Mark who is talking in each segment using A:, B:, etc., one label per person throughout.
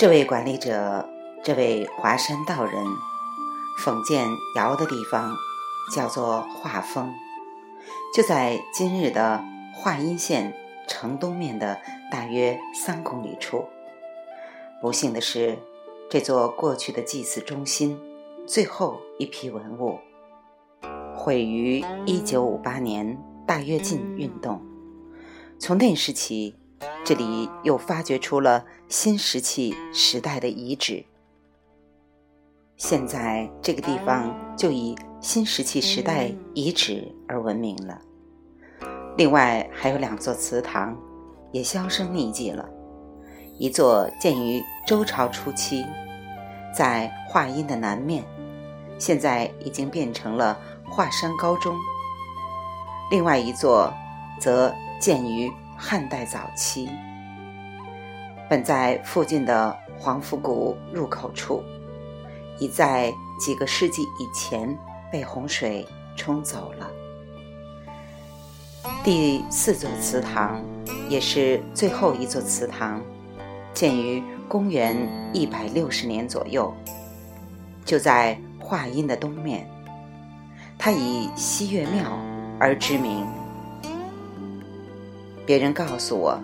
A: 这位管理者，这位华山道人，讽建尧的地方叫做华峰，就在今日的华阴县城东面的大约三公里处。不幸的是，这座过去的祭祀中心，最后一批文物毁于1958年大跃进运动。从那时起，这里又发掘出了新石器时代的遗址。现在这个地方就以新石器时代遗址而闻名了。另外还有两座祠堂，也销声匿迹了。一座建于周朝初期，在华阴的南面，现在已经变成了华山高中；另外一座则建于汉代早期，本在附近的黄府谷入口处，已在几个世纪以前被洪水冲走了。第四座祠堂，也是最后一座祠堂。建于公元一百六十年左右，就在华阴的东面。它以西岳庙而知名。别人告诉我，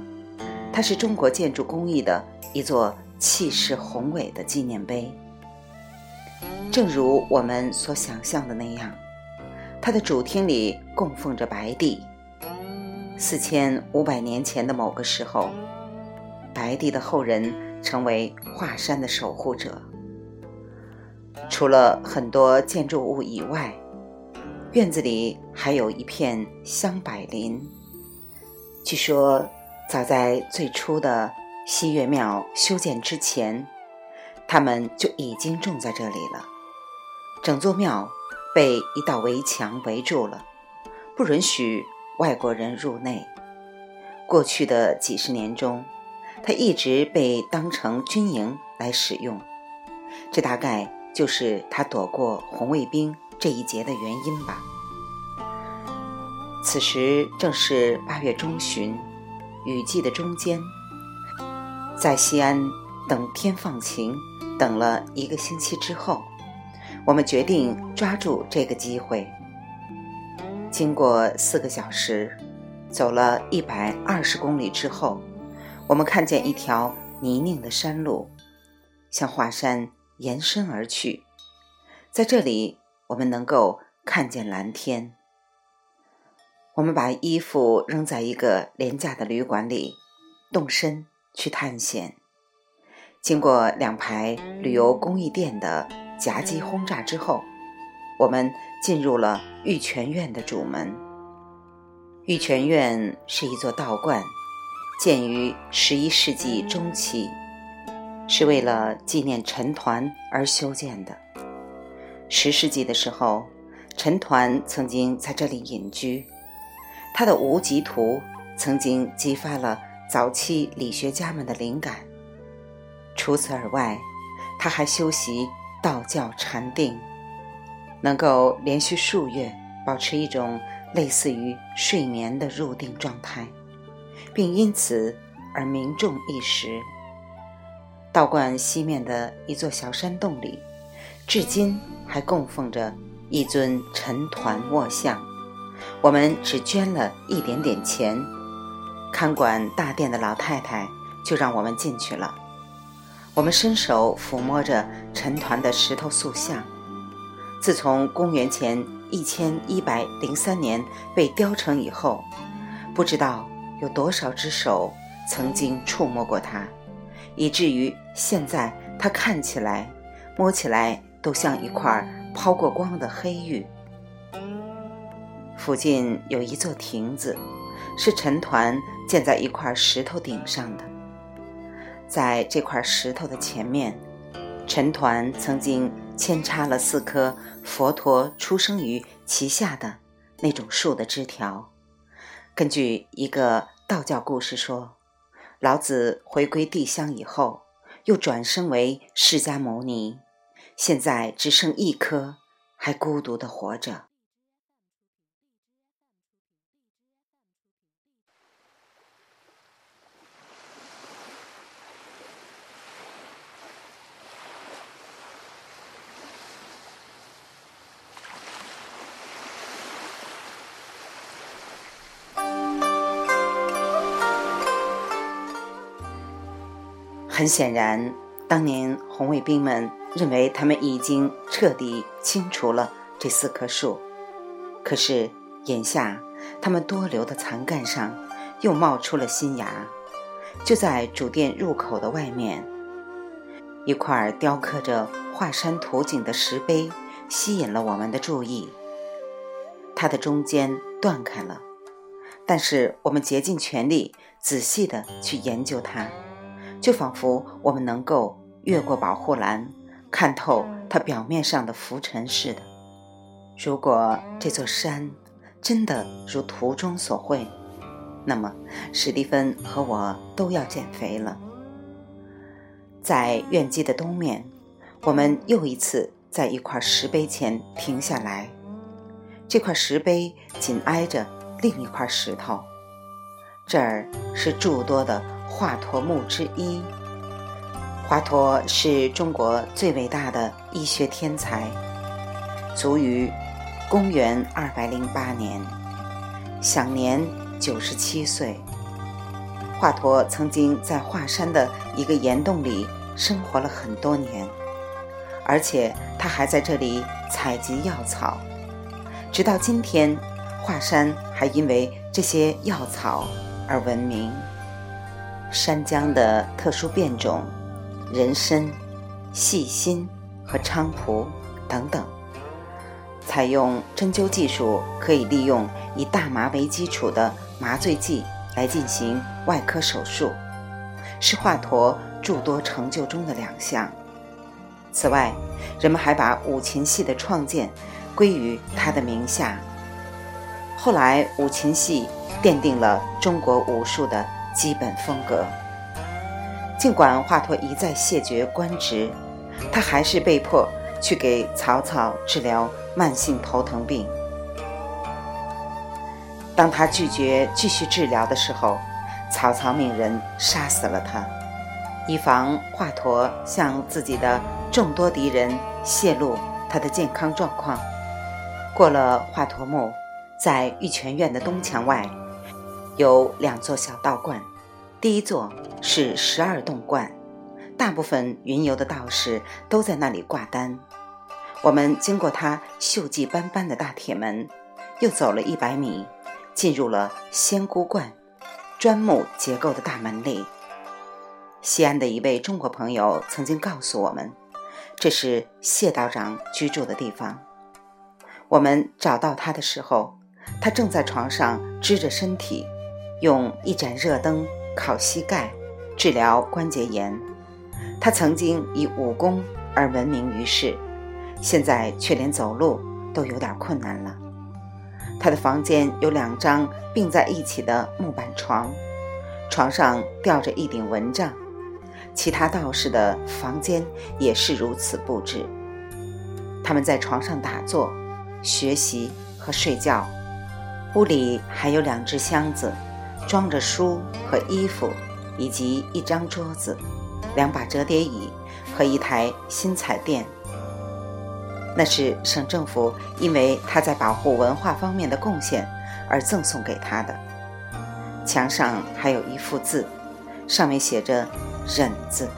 A: 它是中国建筑工艺的一座气势宏伟的纪念碑。正如我们所想象的那样，它的主厅里供奉着白帝。四千五百年前的某个时候。白帝的后人成为华山的守护者。除了很多建筑物以外，院子里还有一片香柏林。据说，早在最初的西岳庙修建之前，他们就已经种在这里了。整座庙被一道围墙围住了，不允许外国人入内。过去的几十年中，它一直被当成军营来使用，这大概就是他躲过红卫兵这一劫的原因吧。此时正是八月中旬，雨季的中间，在西安等天放晴，等了一个星期之后，我们决定抓住这个机会。经过四个小时，走了一百二十公里之后。我们看见一条泥泞的山路，向华山延伸而去。在这里，我们能够看见蓝天。我们把衣服扔在一个廉价的旅馆里，动身去探险。经过两排旅游公益店的夹击轰炸之后，我们进入了玉泉院的主门。玉泉院是一座道观。建于十一世纪中期，是为了纪念陈抟而修建的。十世纪的时候，陈抟曾经在这里隐居，他的《无极图》曾经激发了早期理学家们的灵感。除此而外，他还修习道教禅定，能够连续数月保持一种类似于睡眠的入定状态。并因此而名重一时。道观西面的一座小山洞里，至今还供奉着一尊陈团卧像。我们只捐了一点点钱，看管大殿的老太太就让我们进去了。我们伸手抚摸着陈团的石头塑像，自从公元前一千一百零三年被雕成以后，不知道。有多少只手曾经触摸过它，以至于现在它看起来、摸起来都像一块抛过光的黑玉。附近有一座亭子，是陈抟建在一块石头顶上的。在这块石头的前面，陈抟曾经扦插了四棵佛陀出生于其下的那种树的枝条。根据一个道教故事说，老子回归地乡以后，又转生为释迦牟尼，现在只剩一颗，还孤独的活着。很显然，当年红卫兵们认为他们已经彻底清除了这四棵树，可是眼下他们多留的残干上又冒出了新芽。就在主殿入口的外面，一块雕刻着华山图景的石碑吸引了我们的注意。它的中间断开了，但是我们竭尽全力仔细地去研究它。就仿佛我们能够越过保护栏，看透它表面上的浮尘似的。如果这座山真的如图中所绘，那么史蒂芬和我都要减肥了。在院基的东面，我们又一次在一块石碑前停下来。这块石碑紧挨着另一块石头，这儿是诸多的。华佗墓之一。华佗是中国最伟大的医学天才，卒于公元二百零八年，享年九十七岁。华佗曾经在华山的一个岩洞里生活了很多年，而且他还在这里采集药草。直到今天，华山还因为这些药草而闻名。山姜的特殊变种，人参、细辛和菖蒲等等，采用针灸技术，可以利用以大麻为基础的麻醉剂来进行外科手术，是华佗诸多成就中的两项。此外，人们还把五禽戏的创建归于他的名下。后来，五禽戏奠定了中国武术的。基本风格。尽管华佗一再谢绝官职，他还是被迫去给曹操治疗慢性头疼病。当他拒绝继续治疗的时候，曹操命人杀死了他，以防华佗向自己的众多敌人泄露他的健康状况。过了华佗墓，在玉泉院的东墙外。有两座小道观，第一座是十二洞观，大部分云游的道士都在那里挂单。我们经过它锈迹斑斑的大铁门，又走了一百米，进入了仙姑观，砖木结构的大门里。西安的一位中国朋友曾经告诉我们，这是谢道长居住的地方。我们找到他的时候，他正在床上支着身体。用一盏热灯烤膝盖，治疗关节炎。他曾经以武功而闻名于世，现在却连走路都有点困难了。他的房间有两张并在一起的木板床，床上吊着一顶蚊帐。其他道士的房间也是如此布置，他们在床上打坐、学习和睡觉。屋里还有两只箱子。装着书和衣服，以及一张桌子、两把折叠椅和一台新彩电。那是省政府因为他在保护文化方面的贡献而赠送给他的。墙上还有一幅字，上面写着“忍”字。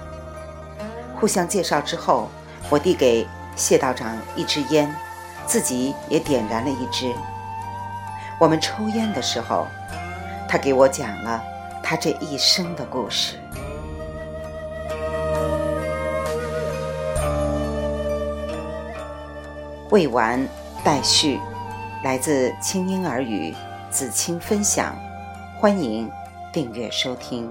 A: 互相介绍之后，我递给谢道长一支烟，自己也点燃了一支。我们抽烟的时候。他给我讲了他这一生的故事。未完待续，来自清婴儿语子清分享，欢迎订阅收听。